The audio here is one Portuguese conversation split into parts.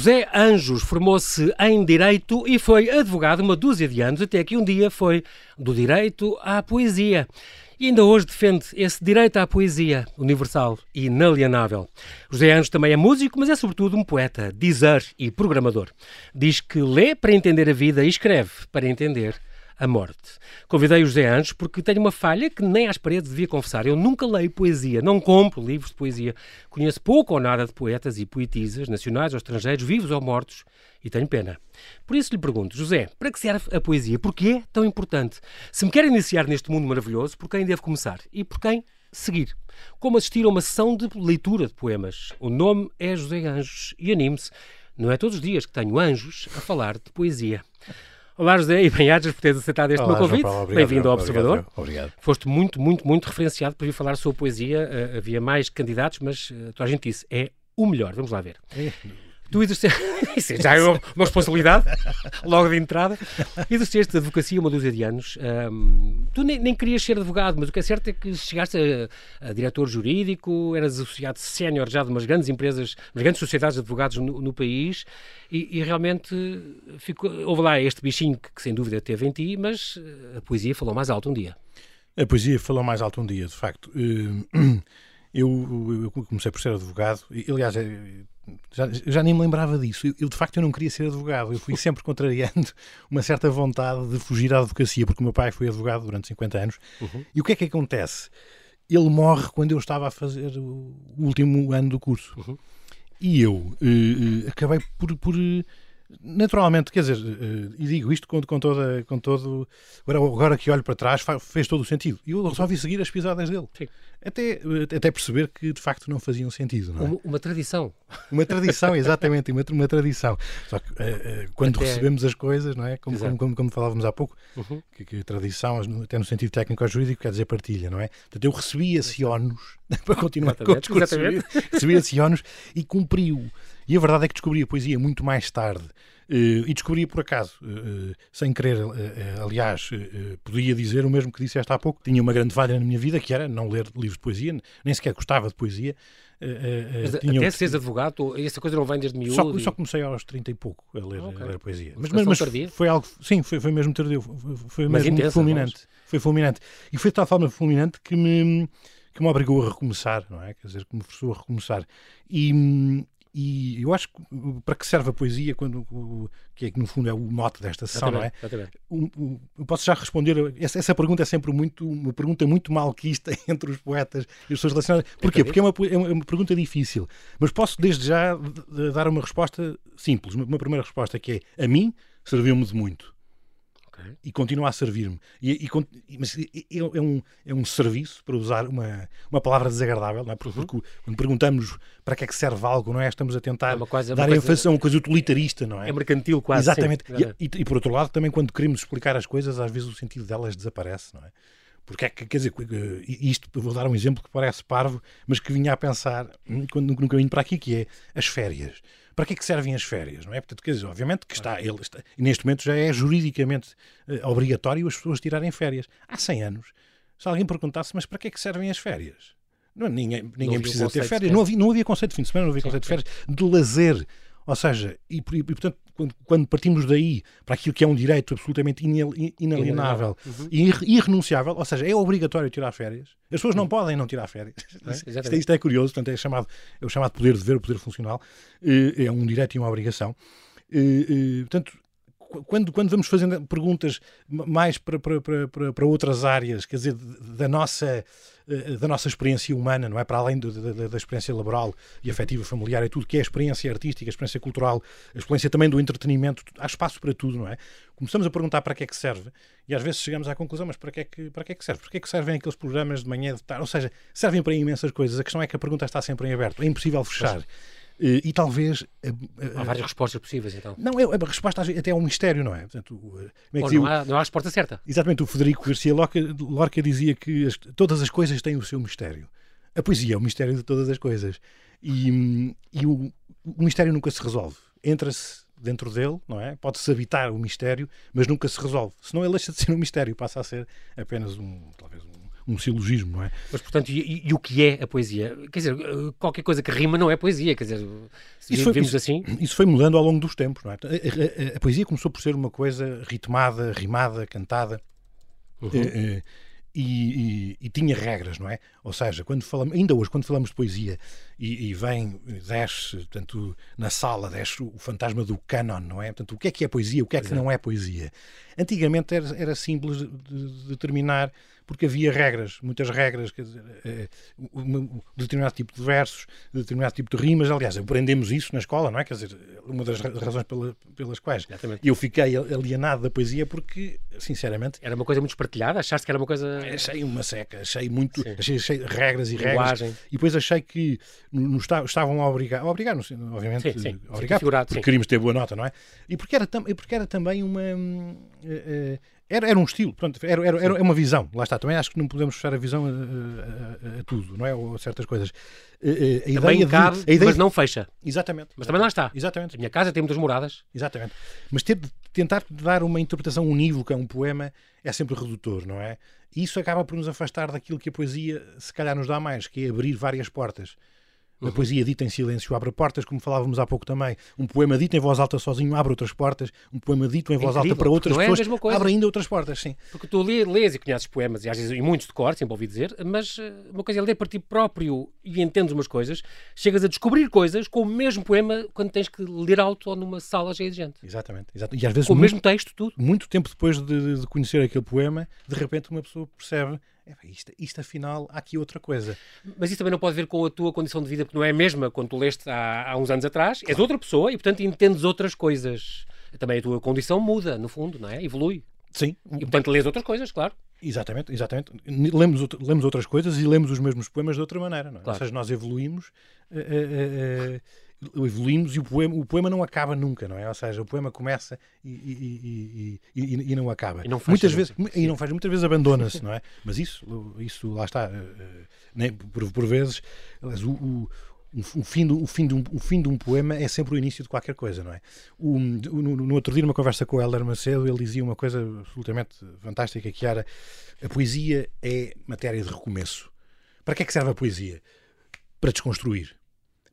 José Anjos formou-se em Direito e foi advogado uma dúzia de anos, até que um dia foi do Direito à Poesia. E ainda hoje defende esse direito à poesia universal e inalienável. José Anjos também é músico, mas é sobretudo um poeta, dizer e programador. Diz que lê para entender a vida e escreve para entender a morte. Convidei o José Anjos porque tenho uma falha que nem às paredes devia confessar. Eu nunca leio poesia, não compro livros de poesia. Conheço pouco ou nada de poetas e poetisas, nacionais ou estrangeiros, vivos ou mortos, e tenho pena. Por isso lhe pergunto, José, para que serve a poesia? Porquê é tão importante? Se me quer iniciar neste mundo maravilhoso, por quem devo começar? E por quem seguir? Como assistir a uma sessão de leitura de poemas? O nome é José Anjos e anime-se. Não é todos os dias que tenho anjos a falar de poesia. Olá, José, e bem-ajas por teres aceitado este Olá, meu convite. Bem-vindo ao Observador. Obrigado, obrigado. Foste muito, muito, muito referenciado para vir falar sobre poesia. Uh, havia mais candidatos, mas uh, a gente disse é o melhor. Vamos lá ver. É. Tu exerceste, já é uma, responsabilidade, logo de entrada. Exerceste advocacia uma dúzia de anos. Um, tu nem, nem, querias ser advogado, mas o que é certo é que chegaste a, a diretor jurídico, eras associado sénior já de umas grandes empresas, umas grandes sociedades de advogados no, no país e, e, realmente ficou, houve lá este bichinho que, que sem dúvida teve em ti, mas a poesia falou mais alto um dia. A poesia falou mais alto um dia, de facto. Uh, eu, eu, comecei por ser advogado, e, aliás, já, já nem me lembrava disso. Eu, eu, de facto, eu não queria ser advogado. Eu fui sempre contrariando uma certa vontade de fugir à advocacia, porque o meu pai foi advogado durante 50 anos. Uhum. E o que é que acontece? Ele morre quando eu estava a fazer o último ano do curso. Uhum. E eu uh, uh, acabei por, por Naturalmente, quer dizer, eh, e digo isto com, com, toda, com todo. Agora, agora que olho para trás, fez todo o sentido. E eu resolvi seguir as pisadas dele. Sim. Até, eh, até perceber que de facto não faziam sentido. Não é? uma, uma, tradição. Uma tradição, exatamente, uma, uma tradição. Só que uh, quando até... recebemos as coisas, não é? Como, como, como, como, falávamos há pouco, uhum. que, que tradição, até no sentido técnico ou jurídico, quer dizer partilha, não é? Portanto, eu recebi esse ónus para continuar com o discurso. Recebi esse ónus e cumpriu. E a verdade é que descobri a poesia muito mais tarde. Uh, e descobri por acaso, uh, sem querer, aliás, podia dizer o mesmo que disseste há pouco. Tinha uma grande falha na minha vida que era não ler livros de poesia, nem sequer gostava de poesia. Mas até seres advogado, essa coisa não vem desde miúdo? Só, e... só comecei aos 30 e pouco a ler, okay. a ler poesia. Mas, mas, mas foi algo, sim, foi, foi mesmo tardio, foi mas mesmo intensa, fulminante. Mas... Foi fulminante. E foi de tal forma fulminante que me, que me obrigou a recomeçar, não é? Quer dizer, que me forçou a recomeçar. E, e eu acho que para que serve a poesia, quando, que, é, que no fundo é o mote desta sessão, não é? eu posso já responder. Essa, essa, pergunta é sempre muito, uma pergunta muito malquista entre os poetas e as pessoas relacionadas. Porquê? Porque é uma, é uma pergunta difícil. Mas posso desde já dar uma resposta simples. Uma primeira resposta que é: a mim serviu-me de muito e continua a servir-me. E, e, mas é um, é um serviço, para usar uma, uma palavra desagradável, não é? porque, porque quando perguntamos para que é que serve algo, não é? Estamos a tentar é coisa, dar ênfase a uma coisa utilitarista, não é? É mercantil quase. Exatamente. E, e, por outro lado, também quando queremos explicar as coisas, às vezes o sentido delas desaparece, não é? Porque é que, quer dizer, isto, vou dar um exemplo que parece parvo, mas que vinha a pensar hum, quando, no caminho para aqui, que é as férias para que é que servem as férias, não é? Portanto, quer dizer, obviamente que está, ele está, neste momento já é juridicamente uh, obrigatório as pessoas tirarem férias. Há 100 anos, se alguém perguntasse, mas para que é que servem as férias? Não, ninguém ninguém precisa ter férias. Não havia, não havia conceito de fim de semana, não havia sim, conceito de férias, de lazer. Ou seja, e, e portanto, quando, quando, partimos daí para aquilo que é um direito absolutamente inalienável uhum. e irrenunciável, ou seja, é obrigatório tirar férias. As pessoas não uhum. podem não tirar férias. É? Isto, é, isto, é, curioso, portanto, é, chamado, é o chamado poder de ver, o poder funcional. É um direito e uma obrigação. Portanto, quando, quando vamos fazendo perguntas mais para, para, para, para outras áreas, quer dizer, da nossa, eh, da nossa experiência humana, não é? Para além do, da, da, experiência laboral e afetiva familiar e tudo, que é a experiência artística, a experiência cultural, a experiência também do entretenimento, há espaço para tudo, não é? Começamos a perguntar para que é que serve e às vezes chegamos à conclusão, mas para que é que, para que, é que serve? Para que é que servem aqueles programas de manhã, de tarde? Ou seja, servem para imensas coisas. A questão é que a pergunta está sempre em aberto, é impossível fechar. Mas... Eh, e talvez. Eh, há várias respostas possíveis, então. Não, é, a resposta até é um mistério, não é? Portanto, é não, há, não há a resposta certa. Exatamente, o Federico Garcia Lorca, Lorca dizia que as, todas as coisas têm o seu mistério. A poesia é o mistério de todas as coisas. E, e o, o mistério nunca se resolve. Entra-se dentro dele, não é? Pode-se habitar o mistério, mas nunca se resolve. Senão ele deixa de ser um mistério, passa a ser apenas um, talvez um, um silogismo, não é? Mas, portanto, e, e, o que é a poesia? Quer dizer, qualquer coisa que rima não é poesia, quer dizer, isso foi, isso, assim... Isso foi mudando ao longo dos tempos, não é? A, a, a poesia começou por ser uma coisa ritmada, rimada, cantada, uhum. e, e, e, tinha regras, não é? Ou seja, quando falamos, ainda hoje, quando falamos de poesia e, vem, desce, portanto, na sala, desce o fantasma do canon, não é? Portanto, o que é que é poesia, o que é que Exato. não é poesia? Antigamente era, era simples de, de determinar porque havia regras, muitas regras, quer dizer, eh, um determinado tipo de versos, determinado tipo de rimas. Aliás, aprendemos isso na escola, não é? Quer dizer, uma das razões pela, pelas quais Exatamente. eu fiquei alienado da poesia porque, sinceramente. Era uma coisa muito espartilhada? Achaste que era uma coisa. Achei uma seca, achei muito. Achei, achei, regras e regras. E depois achei que nos estavam a obrigar, a obrigar, obviamente, sim, sim. a obrigar, porque queríamos ter boa nota, não é? E porque era, porque era também uma. Uh, uh, era, era um estilo, pronto, era, era, era uma visão, lá está. Também acho que não podemos fechar a visão a, a, a, a tudo, não é? Ou a certas coisas. A, a também cabe, de, ideia... mas não fecha. Exatamente. Mas também lá está. Exatamente. A minha casa tem muitas moradas. Exatamente. Mas ter tentar dar uma interpretação unívoca a um poema é sempre redutor, não é? E isso acaba por nos afastar daquilo que a poesia se calhar nos dá mais, que é abrir várias portas. A uhum. poesia dita em silêncio abre portas, como falávamos há pouco também. Um poema dito em voz alta sozinho abre outras portas. Um poema dito em voz Incrível, alta para outras é pessoas abre ainda outras portas, sim. Porque tu lês e conheces poemas, e às vezes e muitos de cor, sempre ouvi dizer, mas eh, uma coisa é ler para ti próprio e entendes umas coisas, chegas a descobrir coisas com o mesmo poema quando tens que ler alto ou numa sala cheia de gente. Exatamente. exatamente. E às vezes com o mesmo texto, tudo. Muito tempo depois de, de conhecer aquele poema, de repente uma pessoa percebe é, isto, isto afinal, há aqui outra coisa. Mas isso também não pode ver com a tua condição de vida, porque não é a mesma quando tu leste há, há uns anos atrás. Claro. És outra pessoa e, portanto, entendes outras coisas. Também a tua condição muda, no fundo, não é? Evolui. Sim. E, portanto, lês outras coisas, claro. Exatamente, exatamente. Lemos, lemos outras coisas e lemos os mesmos poemas de outra maneira, não é? Claro. Ou seja, nós evoluímos. Uh, uh, uh, evoluímos e o poema, o poema não acaba nunca, não é? Ou seja, o poema começa e, e, e, e não acaba. E não muitas vezes E não faz, muitas vezes abandona-se, não é? Mas isso, isso lá está. Nem, por, por vezes, o, o o fim, do, o, fim de um, o fim de um poema é sempre o início de qualquer coisa, não é? O, no, no, outro dia, numa conversa com o Helder Macedo, ele dizia uma coisa absolutamente fantástica, que era a poesia é matéria de recomeço. Para que é que serve a poesia? Para desconstruir,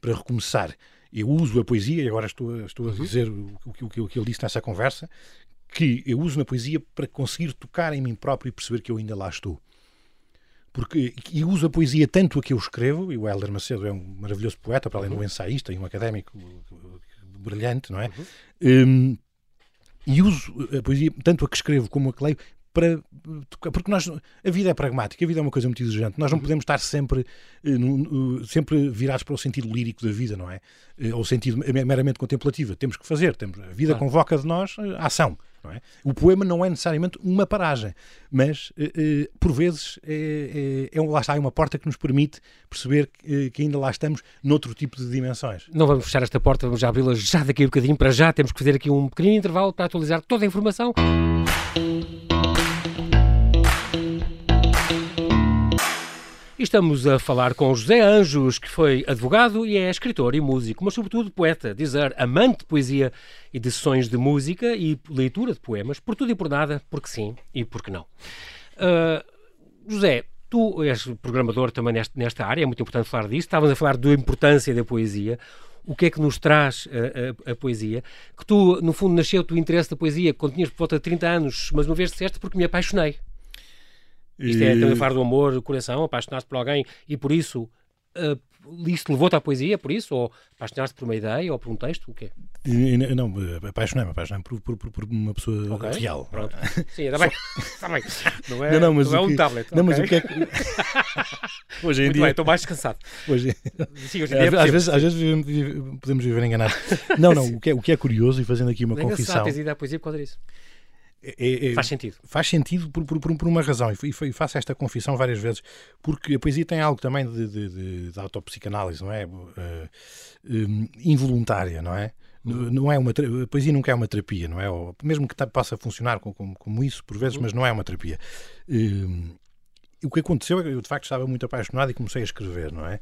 para recomeçar eu uso a poesia, e agora estou, estou a uhum. dizer o, o, o, o que ele disse nessa conversa, que eu uso na poesia para conseguir tocar em mim próprio e perceber que eu ainda lá estou. Porque, e uso a poesia tanto a que eu escrevo, e o Helder Macedo é um maravilhoso poeta, para além uhum. de um ensaísta e um académico brilhante, não é? Uhum. Um, e uso a poesia tanto a que escrevo como a que leio para porque nós a vida é pragmática, a vida é uma coisa muito exigente. Nós não uhum. podemos estar sempre eh, sempre virados para o sentido lírico da vida, não é? Eh, ou sentido meramente contemplativo. Temos que fazer, temos a vida convoca de nós a eh, ação. É? O poema não é necessariamente uma paragem, mas por vezes é, é, é, lá está, é uma porta que nos permite perceber que, que, ainda lá estamos noutro tipo de dimensões. Não vamos fechar esta porta, vamos abri-la já daqui a um bocadinho. Para já temos que fazer aqui um pequenino intervalo para atualizar toda a informação. Estamos a falar com José Anjos, que foi advogado e é escritor e músico, mas sobretudo poeta, dizer, amante de poesia e de sessões de música e leitura de poemas, por tudo e por nada, porque sim e porque não. Uh, José, tu és programador também nesta, nesta área, é muito importante falar disso. Estávamos a falar da importância da poesia. O que é que nos traz a, a, a, poesia? Que tu, no fundo, nasceu o interesse da poesia quando tinhas por volta de 30 anos, mas uma vez disseste porque me apaixonei. Isto é também falar do amor, do coração, apaixonar-se por alguém e por isso uh, isso levou-te à poesia, por isso? Ou apaixonar-te por uma ideia ou por um texto? O quê? Não, apaixonei-me, apaixonei-me por, por, por, uma pessoa okay, real. Pronto. Sim, está bem. Está bem. Não é, não, não, mas não é um tablet. Não, okay. mas o que é que. hoje em Muito dia. bem, estou mais descansado. Hoje, Sim, hoje em dia. É às, vezes, às vezes podemos viver enganados. Não, não, o que, é, o que é curioso, e fazendo aqui uma é confissão. Tens ido à poesia por causa disso. É, é, faz sentido. Faz sentido por, por, por uma razão, e, e faço esta confissão várias vezes, porque a poesia tem algo também de, de, de, de autopsicanálise, não é? Uh, um, involuntária, não é? Não é uma, a poesia nunca é uma terapia, não é? Ou, mesmo que possa funcionar como, como, como, isso, por vezes, mas não é uma terapia. Um, o que aconteceu é que eu, de facto, estava muito apaixonado e comecei a escrever, não é?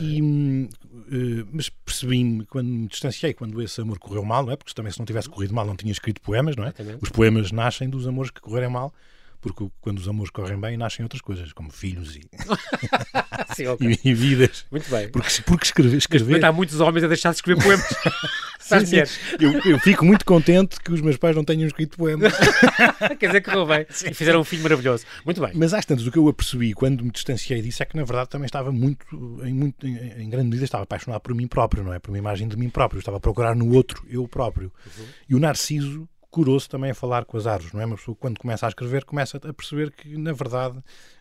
E, uh, mas percebi-me quando me distanciei, quando esse amor correu mal, não é? Porque também se não tivesse corrido mal não tinha escrito poemas, não é? Exatamente. Os poemas nascem dos amores que correrem mal, porque quando os amores correm bem, nascem outras coisas, como filhos e, Sim, ok. e, e vidas. Muito bem. Porque, porque escrever, escrever Há muitos homens a deixar de escrever poemas. Sim, sim. Eu, eu fico muito contente que os meus pais não tenham escrito poemas. Quer dizer que correu bem. E fizeram um filho maravilhoso. Muito bem. Mas às tantas, o que eu apercebi quando me distanciei disso é que, na verdade, também estava muito, em, muito, em, em grande medida, estava apaixonado por mim próprio, não é? Por uma imagem de mim próprio. Eu estava a procurar no outro eu próprio. E o Narciso curou-se também a falar com as árvores, não é? Uma pessoa, quando começa a escrever, começa a perceber que, na verdade,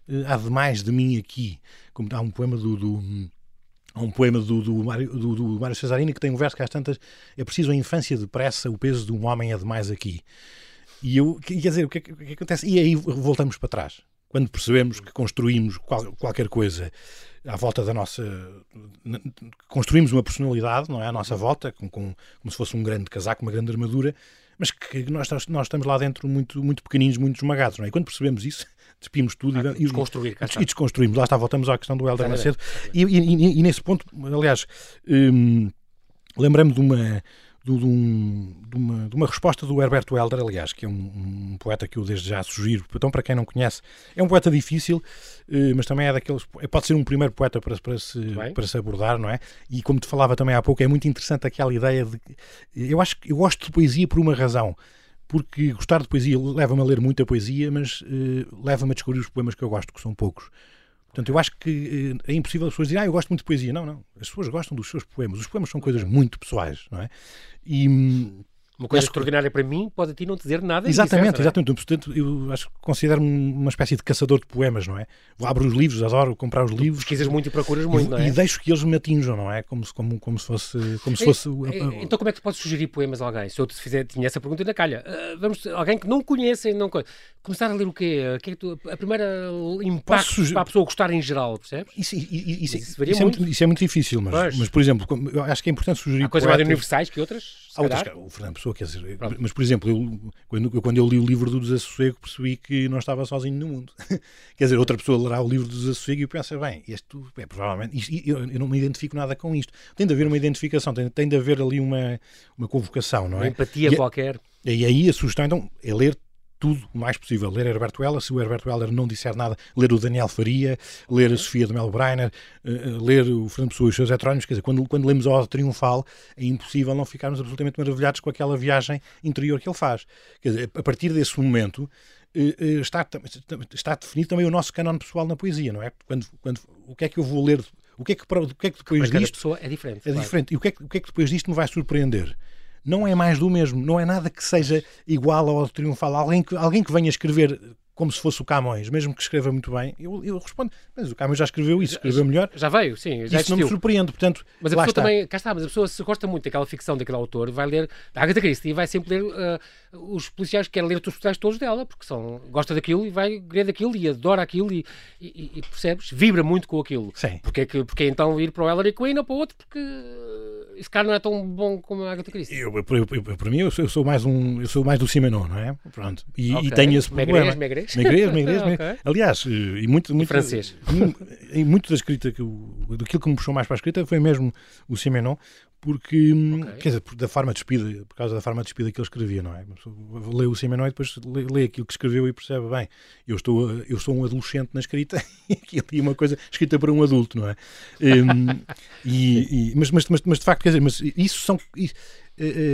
eh, há demais de mim aqui. Como há um poema do. do Há um poema do, do, Mário, do, do Mário Cesarini que tem um verso que às tantas é preciso a infância depressa, o peso de um homem é demais aqui. E eu, quer dizer, o que, é o é que acontece? E aí voltamos para trás. Quando percebemos que construímos qual- qualquer coisa à volta da nossa. Construímos uma personalidade, não é? À nossa volta, com, com- como se fosse um grande casaco, uma grande armadura, mas que nós, nós estamos lá dentro muito, muito pequeninos, muito esmagados, não é? E quando percebemos isso, despimos tudo e- e, Desconstruir, está. e desconstruímos. Lá está, voltamos à questão do Helder. Macedo. E, e- e- e nesse ponto, aliás, hum, lembrei-me de uma, de, um- de uma, de uma resposta do Herberto Helder, aliás, que é um, um poeta que eu desde já sugiro. Então, para quem não conhece, é um poeta difícil, eh, mas também é daqueles. Pode ser um primeiro poeta para, para, se, bem. para se abordar, não é? E como te falava também há pouco, é muito interessante aquela ideia de. Eu acho que eu gosto de poesia por uma razão. Porque gostar de poesia leva-me a ler muita poesia, mas eh, leva-me a descobrir os poemas que eu gosto, que são poucos. Portanto, eu acho que eh, é impossível as pessoas dizerem, ah, eu gosto muito de poesia. Não, não. As pessoas gostam dos seus poemas. Os poemas são coisas muito pessoais, não é? E, hum, Uma coisa Acho que- extraordinária para mim pode a ti não dizer nada. e exatamente, é? exatamente. Portanto, eu acho que considero-me uma espécie de caçador de poemas, não é? Vou abro os livros, adoro comprar os livros. Pesquisas muito e procuras e- muito, não é? E deixo que eles me atinjam, não é? Como se, como, como se fosse. Como se É, fosse é, Então como é que tu podes sugerir poemas a alguém? Se eu te fizer, tinha essa pergunta na calha. Ah, vamos, alguém que não conhece, não conhece. Começar a ler o quê? Que é que tu- a primeira impacto para a pessoa gostar em geral, percebes? Isso, isso, Isso isso é muito. muito, isso é muito difícil, mas, Pois. mas por exemplo, acho que é importante sugerir. Há coisas mais universais que outras, Há outras, o Fernando Pessoa, quer dizer, Pronto. mas por exemplo, eu, quando, eu- quando eu li o livro do Desassossego percebi que não estava sozinho no mundo. quer dizer, outra pessoa lerá o livro do Desassossego e pensa, bem, este é provavelmente, isto- eu, eu não me identifico nada com isto. Tem de haver uma identificação, tem, tem de haver ali uma, uma convocação, não Uma é? empatia E- qualquer. E aí a sugestão então é ler tudo o mais possível. Ler Herberto Heller, se o Herberto Heller não disser nada, ler o Daniel Faria, ler a Sofia de Mel Breiner, eh, eh, ler o Fernando Pessoa e os seus heterónimos. Quer dizer, quando, quando lemos a Ode Triunfal, é impossível não ficarmos absolutamente maravilhados com aquela viagem interior que ele faz. Quer dizer, a partir desse momento. eh, Está, está definido também o nosso canon pessoal na poesia, não é? Quando, quando, o que é que eu vou ler? O que é que, o que, é que depois Mas disto é diferente. é claro. diferente. E o que é, que, o que é que depois disto me vai surpreender? Não é mais do mesmo. Não é nada que seja igual ao triunfal. Alguém que, alguém que venha escrever como se fosse o Camões, mesmo que escreva muito bem, eu, eu respondo, mas o Camões já escreveu isso, escreveu melhor. Já veio, sim, já Isso não me surpreende, portanto, Mas a pessoa está. também, cá está, mas a pessoa se gosta muito daquela ficção daquele autor, vai ler da Agatha Christie e vai sempre ler ah, os policiais, quer ler os policiais todos dela, porque são, gosta daquilo e vai ler daquilo e adora aquilo e, e- e percebes? Vibra muito com aquilo. Sim. Porque é, que, porque é então ir para o Ellery Queen ou para o outro, porque esse cara não é tão bom como a Agatha Christie. Eu, eu- eu- eu- para mim, eu sou, sou mais um, eu sou mais do Simenon, não é? Pronto. E, Ok. e tenho esse Magrez, problema. magrez. Magrez, magrez, Ok. magrez. Aliás, eh, e muito, muito francês. mu- E muito da escrita que eu, daquilo que me puxou mais para a escrita foi mesmo o Simenon, porque hum, Ok. quer dizer, por- da forma de despida, por causa da forma de despida que ele escrevia, não é? Lê o Simenon e depois lê, lê aquilo que escreveu e percebe bem. Eu estou, eu sou um adolescente na escrita e aquilo é uma coisa escrita para um adulto, não é? Hum, e, e- mas, mas, mas, mas de facto, quer dizer, mas isso são. isso,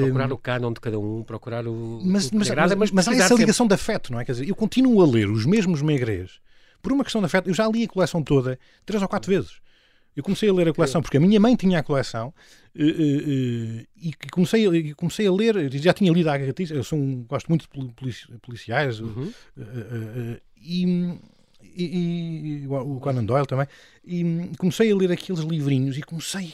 Procurar o canon de cada um, procurar o, mas, o mas, agrada, mas, mas há pesquisar essa sempre. ligação de afeto, não é? Quer dizer, eu continuo a ler os mesmos Megrês por uma questão de afeto. Eu já li a coleção toda três ou quatro vezes. Eu comecei a ler a coleção porque a minha mãe tinha a coleção eh, eh, eh, e comecei, a- comecei a ler. Já tinha lido a Agatha eu sou um, gosto muito de poli- polici- policiais Uhum. e, e, e o Conan Doyle também. E comecei a ler aqueles livrinhos e comecei,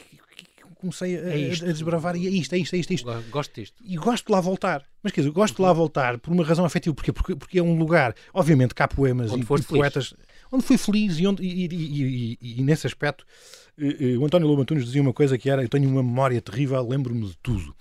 comecei a, É a desbravar. E é isto, é isto, é isto, é isto Gosto disto. e gosto de lá voltar. Mas quer dizer, gosto de lá voltar por uma razão afetiva. Porquê? Porque, porque é um lugar, obviamente, cá há poemas Onde e, poetas onde fui feliz e, onde, e, e- e- e- nesse aspecto eh, eh, o António Lobo Antunes dizia uma coisa que era eu tenho uma memória terrível, lembro-me de tudo.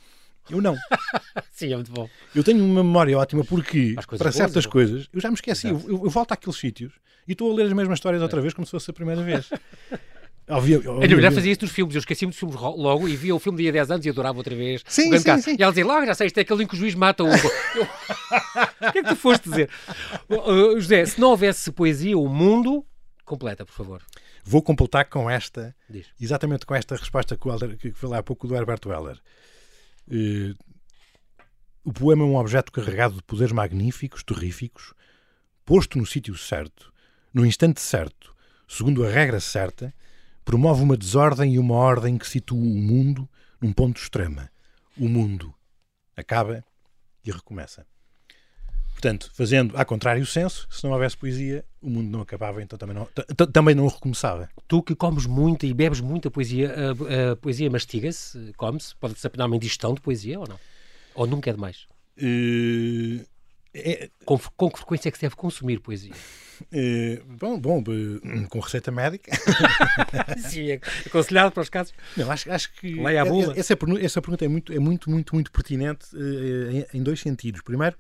Eu não. Sim, é muito bom. Eu tenho uma memória ótima porque, para boas, certas bom. coisas, eu já me esqueci. Eu, eu- eu volto àqueles sítios e estou a ler as mesmas histórias outra vez como se fosse a primeira vez. Havia, a minha mulher fazia isso nos filmes, eu esqueci-me dos filmes logo e via o filme de há 10 anos e adorava outra vez. Sim, sim, sim. E ela dizia, logo já sei, isto é aquele em que o juiz mata o. o que é que tu foste dizer? Uh, José, se não houvesse poesia, o mundo. Completa, por favor. Vou completar com esta, Diz. exatamente com esta resposta que, o que falei há pouco do Herbert Weller. Uh, o poema é um objeto carregado de poderes magníficos, terríficos, posto no sítio certo, no instante certo, segundo a regra certa, promove uma desordem e uma ordem que situa o mundo num ponto extremo. O mundo acaba e recomeça. Portanto, fazendo a contrário o senso, se não houvesse poesia, o mundo não acabava, então também não, também não recomeçava. Tu que comes muito e bebes muita poesia, a, a poesia mastiga-se, come-se? Pode-se apenar uma indigestão de poesia ou não? Ou nunca é demais? Uh, é... Com, com que frequência é que se deve consumir poesia? Uh, bom, bom, uh, com receita médica. Sim, é aconselhado para os casos. Não, acho, acho que Leia a bula. Essa, essa pergunta é muito, é muito, muito, muito pertinente em, em dois sentidos. Primeiro,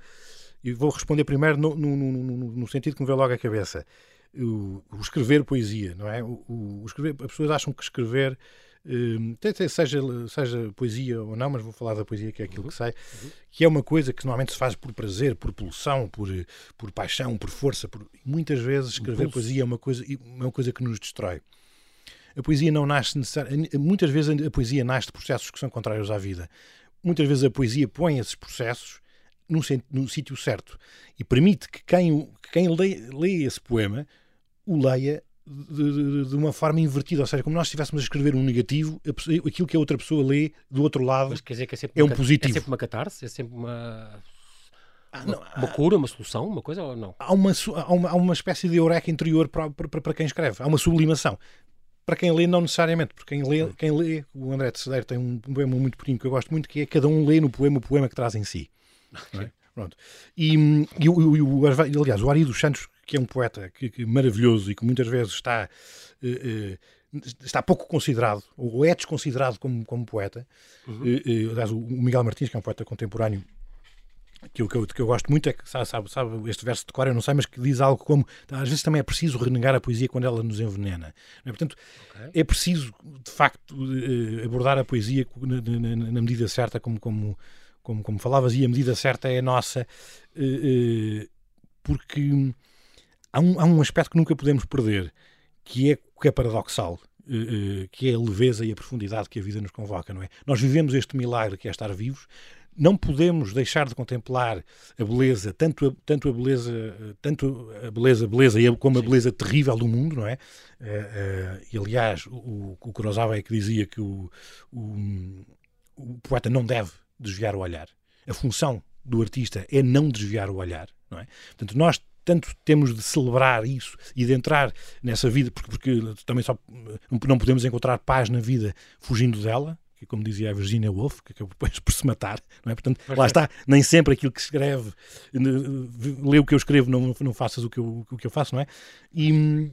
e vou responder primeiro no, no, no, no, sentido que me veio logo à cabeça. O, o escrever poesia, não é? O, o, escrever, as pessoas acham que escrever, seja, seja poesia ou não, mas vou falar da poesia que é aquilo uhum. que sai, uhum. que é uma coisa que normalmente se faz por prazer, por pulsão, por, por paixão, por força. Por... Muitas vezes escrever poesia é uma coisa, é uma coisa que nos destrói. A poesia não nasce necessariamente. Muitas vezes a poesia nasce de processos que são contrários à vida. Muitas vezes a poesia põe esses processos no, no sítio certo e permite que quem, que quem lê, lê esse poema o leia de, de, de, uma forma invertida, ou seja, como nós estivéssemos a escrever um negativo, aquilo que a outra pessoa lê do outro lado Mas quer dizer que é, sempre é um positivo. É sempre uma catarse? É sempre uma. Ah, não, uma, uma, cura, uma solução, uma coisa ou não? Há uma, há uma, há uma espécie de eureka interior para, para, para quem escreve, há uma sublimação. Para quem lê, não necessariamente, porque quem lê, quem lê o André de Cedeiro tem um poema muito pequeno que eu gosto muito, que é cada um lê no poema o poema que traz em si. É? Pronto. E, e, o, o, aliás, o Ari dos Santos, que é um poeta que, que maravilhoso e que muitas vezes está, uh, uh, está pouco considerado, ou é desconsiderado como, como poeta. Uhum. Uh, aliás, o Miguel Martins, que é um poeta contemporâneo, que eu, que eu, que eu gosto muito, é que sabe, sabe, sabe, este verso de cor, eu não sei, mas que diz algo como às vezes também é preciso renegar a poesia quando ela nos envenena. É? Portanto, okay. é preciso, de facto, abordar a poesia na, na, na medida certa, como, como como, como falavas, e a medida certa é a nossa, porque há um, há um aspecto que nunca podemos perder, que é, que é paradoxal, uh, que é a leveza e a profundidade que a vida nos convoca, não é? Nós vivemos este milagre que é estar vivos, não podemos deixar de contemplar a beleza, tanto a, tanto a beleza, tanto a beleza, beleza como a beleza terrível do mundo, não é? Uh, e aliás, o, o Kurosawa é que dizia que o, o, o poeta não deve desviar o olhar. A função do artista é não desviar o olhar, não é? Portanto, nós tanto temos de celebrar isso e de entrar nessa vida, porque, porque também só não podemos encontrar paz na vida fugindo dela, que como dizia a Virginia Woolf, que acabou depois por se matar, não é? Portanto, lá está, nem sempre aquilo que escreve, lê o que eu escrevo, não, não faças o que eu, o que eu faço, não é? E,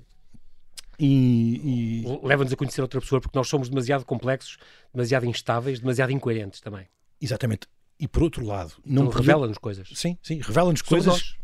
e, e... leva-nos a conhecer outra pessoa porque nós somos demasiado complexos, demasiado instáveis, demasiado incoerentes também. Exatamente. E por outro lado, não então, revela-nos coisas. Sim, sim, revela-nos coisas.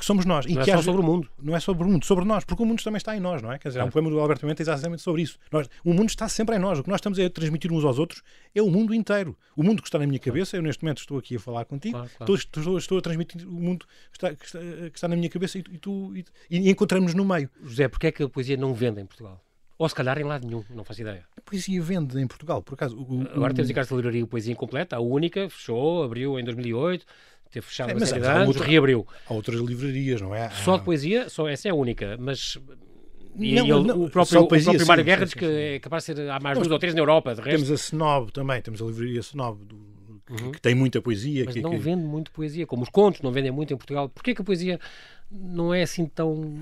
Que somos nós. Não e é que só sobre o mundo. Não é sobre o mundo, sobre nós, porque o mundo também está em nós, não é? Quer dizer, há um poema do Alberto Pimenta exatamente sobre isso. Nós, o mundo está sempre em nós. O que nós estamos a transmitir uns aos outros é o mundo inteiro. O mundo que está na minha cabeça, eu neste momento estou aqui a falar contigo, claro, claro. Estou, estou, estou, a transmitir o mundo que está, que está, que está na minha cabeça e, tu e, e encontramos no meio. José, porquê é que a poesia não vende em Portugal? Ou se calhar em lado nenhum, não faço ideia. A poesia vende em Portugal, por acaso. O, Agora temos em casa a livraria Poesia Incompleta, a única, fechou, abriu em 2008, teve fechado é, mas série anos, outra, reabriu. Há outras livrarias, não é? Só de poesia, só essa é a única, mas... E, não, ele, não, o próprio, poesia, o próprio Mário Guerra diz que é capaz de ser, há mais duas ou três na Europa, de resto. Temos a Snob também, temos a livraria Snob, do, uhum. que tem muita poesia. Mas que, não que... vende muito poesia, como os contos não vendem muito em Portugal. Porquê que a poesia não é assim tão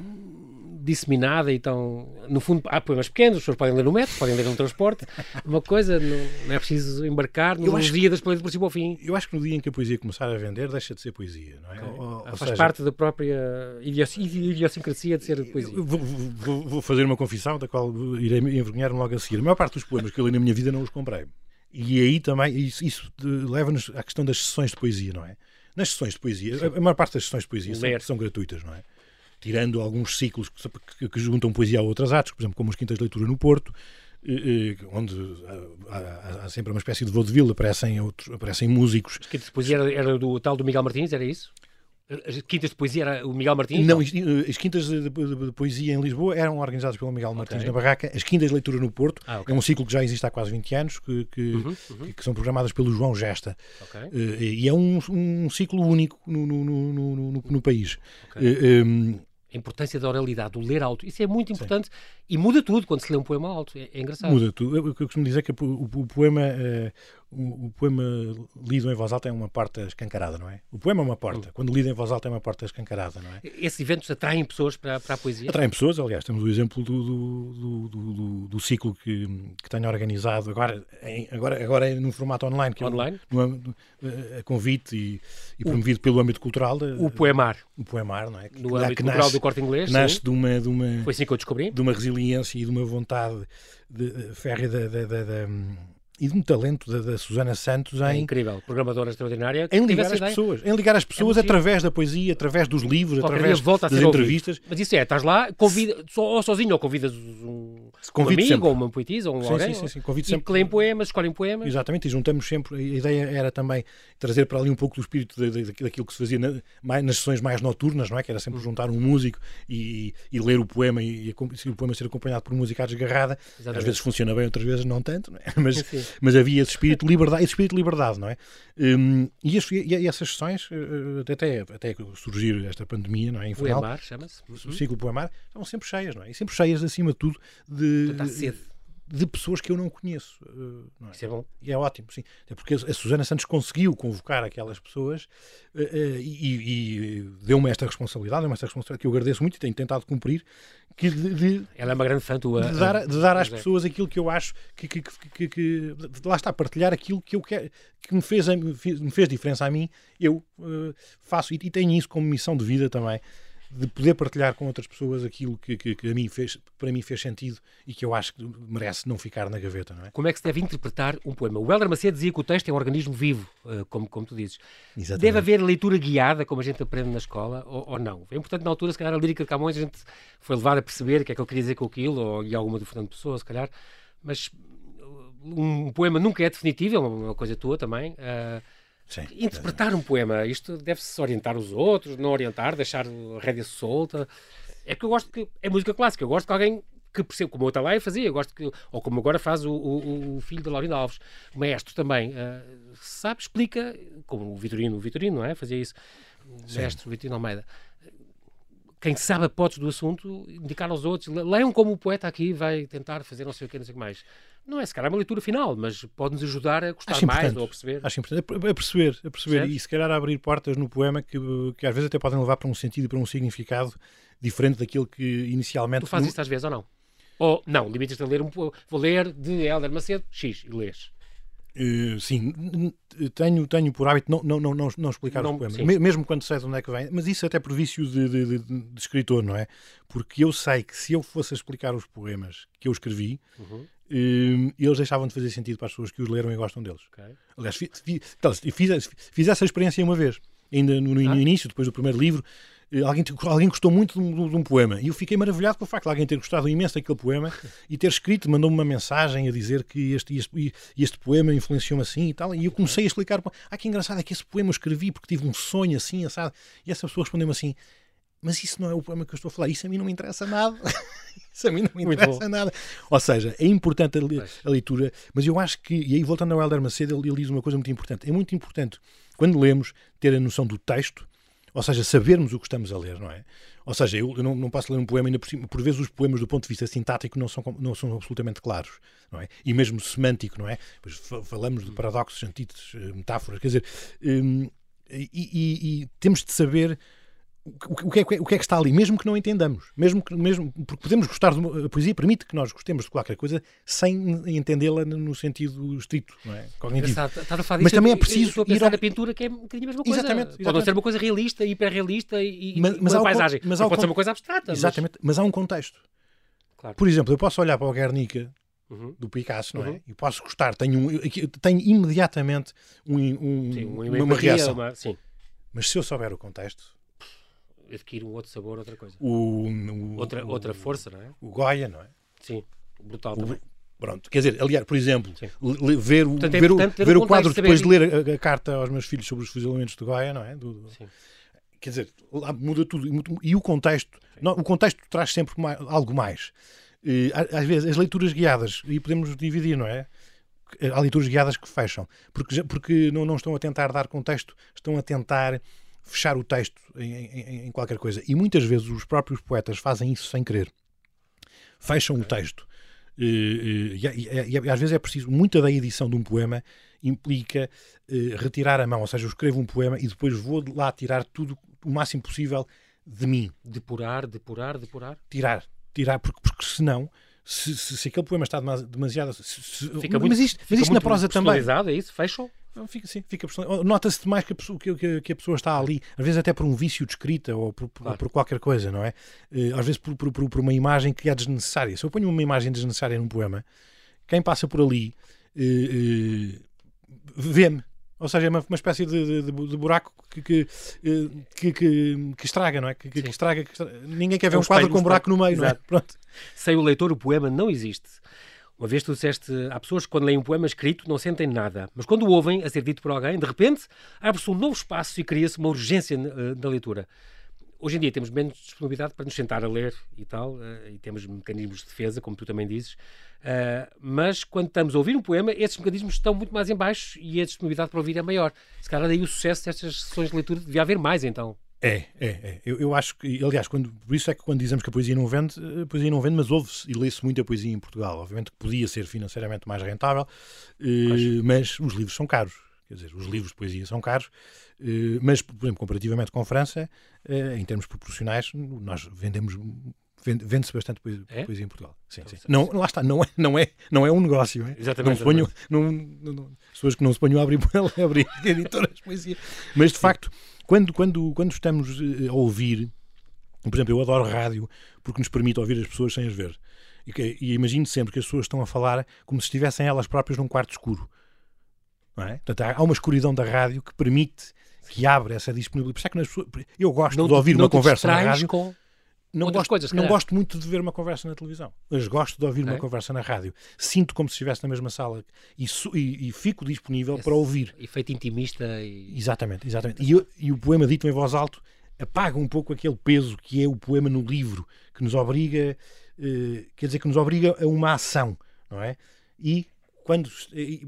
disseminada e tão. No fundo, há poemas pequenos, as pessoas podem ler no metro, podem ler no transporte. Uma coisa, não, não é preciso embarcar no dia das poesias por cima ao fim. Eu acho que no dia em que a poesia começar a vender, deixa de ser poesia, não é? Ou, ou Faz seja, parte da própria idiosincrasia de ser poesia. Vou, vou, vou, fazer uma confissão da qual irei envergonhar-me logo a seguir. A maior parte dos poemas que eu li na minha vida não os comprei. E aí também, isso, isso leva-nos à questão das sessões de poesia, não é? Nas sessões de poesia, a maior parte das sessões de poesia são, são, gratuitas, não é? Tirando alguns ciclos que, que, que, juntam poesia a outras artes, por exemplo, como as Quintas de Leitura no Porto, onde há, há, sempre uma espécie de vaudeville, aparecem, outros, aparecem músicos. Que depois era, era do tal do Miguel Martins, era isso? As quintas de poesia era o Miguel Martins? Não, as quintas de, de, de, poesia em Lisboa eram organizadas pelo Miguel Martins okay. na Barraca. As quintas de leitura no Porto ah, okay. é um ciclo que já existe há quase 20 anos, que, que, uhum, uhum. que, são programadas pelo João Gesta. Okay. Uh, e é um, um ciclo único no, no, no, no, no país. Uh, eh, um, a importância da oralidade, do ler alto. Isso é muito importante Sim. e muda tudo quando se lê um poema alto. É, é engraçado. Muda tudo. O que eu costumo dizer é que o, o poema, uh, o, o, poema lido em voz alta é uma porta escancarada, não é? O poema é uma porta. Hum. Quando lido em voz alta é uma porta escancarada, não é? Esses eventos atraem pessoas para, para a poesia? Atraem pessoas. Aliás, temos o exemplo do, do, do, do, do ciclo que, que tenho organizado agora, em, agora, agora é num formato online. Que online? É um, a convite e, e promovido pelo âmbito cultural. De, o Poemar. O Poemar, não é? No âmbito que cultural nasce, do corte inglês. Nasce de uma, de uma. Foi assim que eu descobri. De uma resiliência e de uma vontade de, de férrea da e de um talento da, da Susana Santos é em. É incrível, programadora extraordinária. Em ligar as pessoas, em ligar as pessoas é através da poesia, através dos livros, Qualquer através das entrevistas. Ouvido. Mas isso é, estás lá, convida, ou sozinho, ou convidas um, um amigo, sempre. ou uma poetisa, ou um sim, alguém. Sim, sim, sim. Sempre. que leem poemas, escolhem poemas. Exatamente, e juntamos sempre. A ideia era também trazer para ali um pouco do espírito de, de, daquilo que se fazia na, mais, nas sessões mais noturnas, não é? Que era sempre juntar um músico e, e ler o poema e, e, o poema ser acompanhado por música desgarrada. Exatamente. Às vezes funciona bem, outras vezes não tanto, não é? mas, mas havia esse espírito de liberdade, esse espírito de liberdade, não é? Um, e, e, essas sessões, uh, até, até surgir esta pandemia, não é? Infernal, Poemar, chama-se. O uhum. ciclo Poemar, estão sempre cheias, não é? E sempre cheias, acima de tudo, de. Sede de pessoas que eu não conheço. Uh, não é? Isso é bom. E é ótimo, sim. É porque a Susana Santos conseguiu convocar aquelas pessoas uh, uh, e, e deu-me esta responsabilidade, deu-me esta responsabilidade que eu agradeço muito e tenho tentado cumprir. Que de, de Ela é uma grande fã tua. De dar, de dar às pessoas aquilo que eu acho que, que, que, que, lá está, partilhar aquilo que eu quero, que me fez, me fez diferença a mim, eu faço e, e tenho isso como missão de vida também de poder partilhar com outras pessoas aquilo que, que, que, a mim fez, para mim fez sentido e que eu acho que merece não ficar na gaveta, não é? Como é que se deve interpretar um poema? O Helder Macedo dizia que o texto é um organismo vivo, eh, como, como tu dizes. Exatamente. Deve haver leitura guiada, como a gente aprende na escola, ou, ou, não? É importante na altura, se calhar, a lírica de Camões, a gente foi levar a perceber o que é que ele queria dizer com aquilo, ou e alguma do Fernando Pessoa, se calhar, mas um poema nunca é definitivo, é uma, uma coisa tua também. Uh, Sim, interpretar um poema, isto deve-se orientar os outros, não orientar, deixar a rédea solta. É que eu gosto que. É música clássica, eu gosto que alguém que perceba como o Atalaia fazia, eu gosto que, ou como agora faz o, o, o filho de Laurindo Alves, o maestro também, uh, sabe, explica, como o Vitorino, o Vitorino, não é? Fazia isso, o maestro Vitorino Almeida. Quem sabe a potes do assunto, indicar aos outros, leiam como o poeta aqui vai tentar fazer não sei o que, não sei o que mais. Não é se calhar uma leitura final, mas pode-nos ajudar a gostar mais ou a perceber. Acho importante, a perceber, a perceber e se calhar a abrir portas no poema que, que às vezes até podem levar para um sentido e para um significado diferente daquilo que inicialmente. Tu fazes isso às vezes ou não? Ou não, limitas-te a ler um vou ler de Helder Macedo, X, e lês. Uh, sim, tenho, tenho por hábito não, não, não, não explicar não, os poemas, sim. mesmo quando sei de onde é que vem, mas isso até por vício de, de, de, escritor, não é? Porque eu sei que se eu fosse a explicar os poemas que eu escrevi, uhum. Uh, eles deixavam de fazer sentido para as pessoas que os leram e gostam deles. Okay. Aliás, fiz, fiz, fiz, fiz, essa experiência uma vez, ainda no, no ah. início, depois do primeiro livro. Eh, alguém, alguém gostou muito de um, de um, poema e eu fiquei maravilhado com o facto de alguém ter gostado imenso daquele poema e ter escrito, mandou-me uma mensagem a dizer que este, este, este poema influenciou-me assim e tal. E eu comecei a explicar: ah, que engraçado é que esse poema eu escrevi porque tive um sonho assim, assado. E essa pessoa respondeu-me assim: mas isso não é o poema que eu estou a falar, isso a mim não me interessa nada. isso a mim não me interessa nada. Ou seja, é importante a, a, leitura, mas eu acho que, e aí voltando ao Helder Macedo, ele, ele diz uma coisa muito importante: é muito importante, quando lemos, ter a noção do texto ou seja, sabermos o que estamos a ler, não é? Ou seja, eu, eu não, não, posso ler um poema, ainda por, cima, por vezes os poemas do ponto de vista sintático não são, não são absolutamente claros, não é? E mesmo semântico, não é? Pois falamos de paradoxos, antíteses, eh, metáforas, quer dizer, um, e, e, e temos de saber o, que é, o que é que está ali, mesmo que não entendamos, mesmo que, mesmo, porque podemos gostar de uma, a poesia permite que nós gostemos de qualquer coisa sem entendê-la no sentido estrito, não é? Cognitivo. mas também é preciso ir ao... na pintura que é um bocadinho a mesma coisa. Exatamente, exatamente. Pode ser uma coisa realista, hiperrealista e, mas, mas uma paisagem. Mas pode ser uma coisa abstrata. Exatamente, mas, mas há um contexto. Claro. Por exemplo, eu posso olhar para o Guernica Uhum. do Picasso, não é? uhum. E posso gostar, tenho, um, tenho imediatamente um, um, sim, uma, uma reação. Uma, Mas se eu souber o contexto, adquire um outro sabor, outra coisa. O, o outra, o, outra força, não é? O Goya, não é? Sim, brutal o, também. Pronto, quer dizer, aliás, por exemplo, ver, Portanto, é ver, o, ver um o quadro depois de ler a, a, carta aos meus filhos sobre os fuzilamentos de Goiás, não é? Do, quer dizer, lá muda tudo. E o contexto, não, o contexto traz sempre mais, algo mais. E, às vezes, as leituras guiadas, e podemos dividir, não é? Há leituras guiadas que fecham, porque, porque não, não estão a tentar dar contexto, estão a tentar fechar o texto em, em, em qualquer coisa. E muitas vezes os próprios poetas fazem isso sem querer. Fecham o texto e, e, e, às vezes é preciso, muita da edição de um poema implica uh, retirar a mão, ou seja, eu escrevo um poema e depois vou lá tirar tudo o máximo possível de mim. Depurar, depurar, depurar? Tirar, tirar, porque, porque senão se, se, se, aquele poema está demasiado. Se, fica muito, mas isto, mas isto na prosa também. é isso? Fecham? Fica, sim, fica Nota-se mais que a, pessoa, que, que, a pessoa está ali, às vezes até por um vício de escrita ou por, claro. por qualquer coisa, não é? Eh, às vezes por, por, por, uma imagem que é desnecessária. Se eu ponho uma imagem desnecessária num poema, quem passa por ali uh, uh, vê-me. Ou seja, é uma, uma espécie de, de, de buraco que, que, que, que, estraga, não é? Que, estraga, estraga, Ninguém quer ver é um, um quadro com um buraco no meio, Exato. não é? Pronto. Sem o leitor, o poema não existe. Uma vez tu disseste, há pessoas que quando leem um poema escrito não sentem nada, mas quando o ouvem a ser dito por alguém, de repente abre-se um novo espaço e cria-se uma urgência na leitura. Hoje em dia temos menos disponibilidade para nos sentar a ler e tal, uh, e temos mecanismos de defesa, como tu também dizes, uh, mas quando estamos a ouvir um poema, esses mecanismos estão muito mais em baixo e a disponibilidade para ouvir é maior. Se calhar daí o sucesso destas sessões de leitura devia haver mais, então. É, é, é. Eu, eu acho que, aliás, quando, por isso é que quando dizemos que a poesia não vende, a poesia não vende, mas ouve-se e lê-se muita poesia em Portugal. Obviamente que podia ser financeiramente mais rentável, eh, mas os livros são caros. Quer dizer, os livros de poesia são caros, eh, mas, por exemplo, comparativamente com a França, eh, em termos proporcionais, nós vendemos vende-se bastante poesia, é? poesia, em Portugal. Sim, então, sim. Não, lá está, não é, não é, não é um negócio. É? Exatamente. Não ponho, não, não, pessoas que não se ponham a abrir, a abrir editoras de poesia. Mas, de facto, quando, quando, quando estamos eh, a ouvir, por exemplo, eu adoro rádio porque nos permite ouvir as pessoas sem as ver. E, e imagino sempre que as pessoas estão a falar como se estivessem elas próprias num quarto escuro. Não é? Portanto, há uma escuridão da rádio que permite, que abre essa disponibilidade. Por isso é que eu gosto não, de ouvir uma conversa na rádio. Com não gosto, coisas, não gosto muito de ver uma conversa na televisão, mas gosto de ouvir okay. uma conversa na rádio. Sinto como se estivesse na mesma sala e, e, e fico disponível Esse para ouvir. Efeito intimista. E... Exatamente, exatamente. E, e, o poema dito em voz alta apaga um pouco aquele peso que é o poema no livro, que nos obriga, eh, quer dizer, que nos obriga a uma ação, não é? E quando e,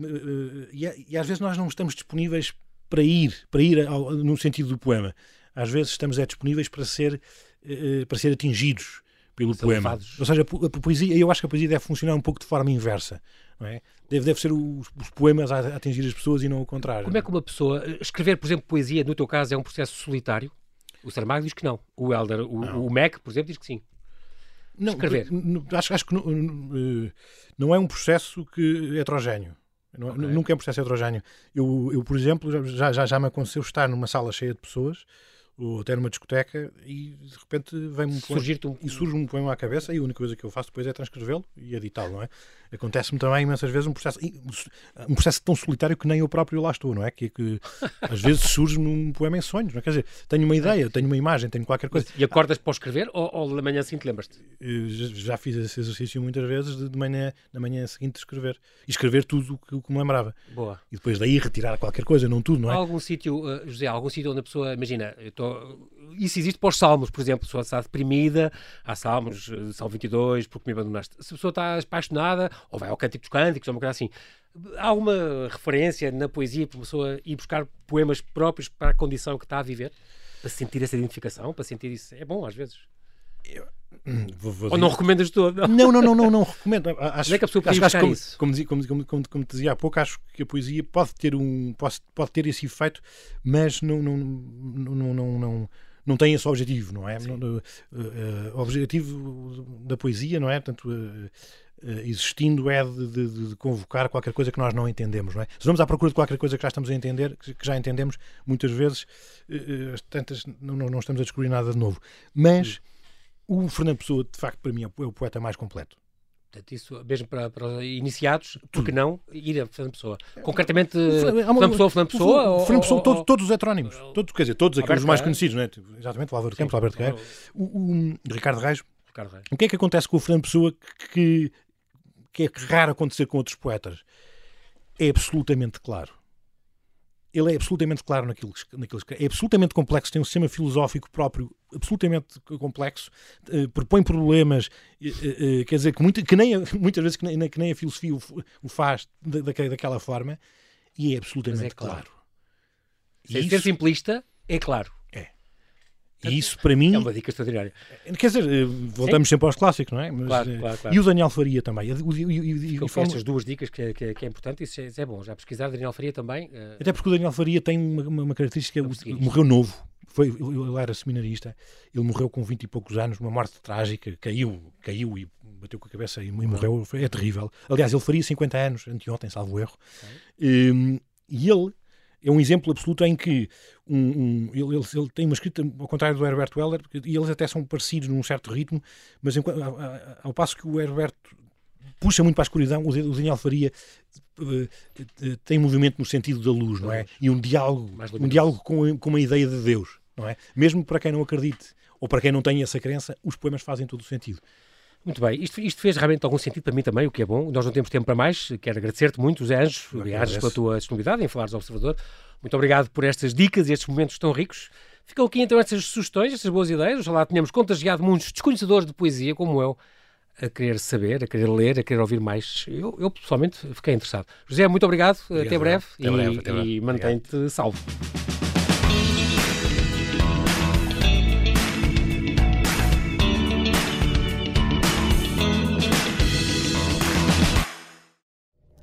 e, e às vezes nós não estamos disponíveis para ir, para ir ao, no sentido do poema. Às vezes estamos é, disponíveis para ser eh, para ser atingidos pelo São poema. Levados. Ou seja, a, a, poesia, eu acho que a poesia deve funcionar um pouco de forma inversa. Não é? deve, deve ser os, os poemas a, atingir as pessoas e não o contrário. Como é que uma pessoa. Eh, escrever, por exemplo, poesia, no teu caso, é um processo solitário? O Saramago diz que não. O Elder, o, o Mac, por exemplo, diz que sim. Não, escrever. Acho, acho que não, eh, não é um processo que é heterogéneo. Okay. Nunca é um processo heterogéneo. Eu, eu por exemplo, já, já, já me aconteceu estar numa sala cheia de pessoas ou até numa discoteca e de repente vem-me um surge um poema à cabeça e a única coisa que eu faço depois é transcrevê-lo e editá-lo, não é? Acontece-me também imensas vezes um processo um processo tão solitário que nem eu próprio lá estou, não é? Que, que às vezes surge num poema em sonhos, não é? Quer dizer, tenho uma ideia, tenho uma imagem, tenho qualquer coisa. E acordas para escrever ou, ou na manhã seguinte lembras-te? Já fiz esse exercício muitas vezes de, de manhã, na manhã seguinte escrever. E escrever tudo o que, me lembrava. Boa. E depois daí retirar qualquer coisa, não tudo, não é? Há algum sítio, uh, José, algum sítio onde a pessoa, imagina, eu estou isso existe para os salmos, por exemplo, se a pessoa está deprimida, há salmos, eh, Salmo 22, porque me abandonaste. Se a pessoa está apaixonada, ou vai ao Cântico dos Cânticos, ou uma coisa assim. Há alguma referência na poesia para uma pessoa ir buscar poemas próprios para a condição que está a viver? Para sentir essa identificação, para sentir isso? É bom, às vezes. Eu... Hum, vou, vou Ou não recomendas todo? Não, não, não, não, não recomendo. Acho, é que a pessoa acho, acho como, isso? Como, como, como, como, como, te dizia há pouco, acho que a poesia pode ter um pode, pode ter esse efeito, mas não, não, não, não, não não tem esse objetivo, não é? O uh, objetivo da poesia, não é? Portanto, uh, existindo é de, de, de, convocar qualquer coisa que nós não entendemos, não é? Se vamos à procura de qualquer coisa que já estamos a entender, que, já entendemos, muitas vezes, as tantas, não, não, estamos a descobrir nada de novo. Mas o Fernando Pessoa, de facto, para mim, é o poeta mais completo. Portanto, isso mesmo para, para iniciados, porque não ir a Fernando Pessoa? Concretamente, Fernando Pessoa, Fernando Pessoa? Fernando Pessoa, todos, todos os heterónimos. Todos, quer dizer, todos aqueles mais conhecidos, não é? Exatamente, o Álvaro Campos, o Alberto Guerreiro, o, o, Ricardo Reis. Ricardo Reis. O que é que acontece com o Fernando Pessoa que, que é raro acontecer com outros poetas. É absolutamente claro. Ele é absolutamente claro naquilo, naquilo que é absolutamente complexo, tem um sistema filosófico próprio absolutamente complexo, uh, propõe problemas, uh, uh, quer dizer, que, muito, que nem, muitas vezes que nem, que nem a filosofia o, o faz da, daquela forma, e é absolutamente é claro. claro. Sem ser simplista, é claro. E isso, para mim. É uma dica extraordinária. Quer dizer, eh, voltamos Sim. sempre aos clássicos, não é? Mas, claro, eh, claro, claro. E o Daniel Faria também. E, e, e, estas duas dicas que é, que é, que é importante, isso é, isso é, bom. Já pesquisar Daniel Faria também. Uh... Até porque o Daniel Faria tem uma, uma, característica: morreu novo. Foi, ele era seminarista, ele morreu com 20 e poucos anos, uma morte trágica, caiu, caiu e bateu com a cabeça e, e morreu. É terrível. Aliás, ele faria 50 anos, anteontem, salvo erro. Um, e ele é um exemplo absoluto em que um, um, ele, ele, ele, tem uma escrita ao contrário do Herbert Weller, e eles até são parecidos num certo ritmo, mas enquanto, ao, ao passo que o Herbert puxa muito para a escuridão, o Daniel Faria uh, tem movimento no sentido da luz, não é? E um diálogo, um diálogo com, com uma ideia de Deus, não é? Mesmo para quem não acredite ou para quem não tem essa crença, os poemas fazem todo o sentido. Muito bem, isto, isto, fez realmente algum sentido para mim também, o que é bom. Nós não temos tempo para mais. Quero agradecer-te muito, José Anjos, Anjos pela tua disponibilidade em falares ao Observador. Muito obrigado por estas dicas e estes momentos tão ricos. Ficam aqui então estas sugestões, estas boas ideias. Ojalá tenhamos contagiado muitos desconhecedores de poesia, como eu, a querer saber, a querer ler, a querer ouvir mais. Eu, eu pessoalmente fiquei interessado. José, muito obrigado, obrigado até breve até e, breve, até breve. e mantém-te salvo.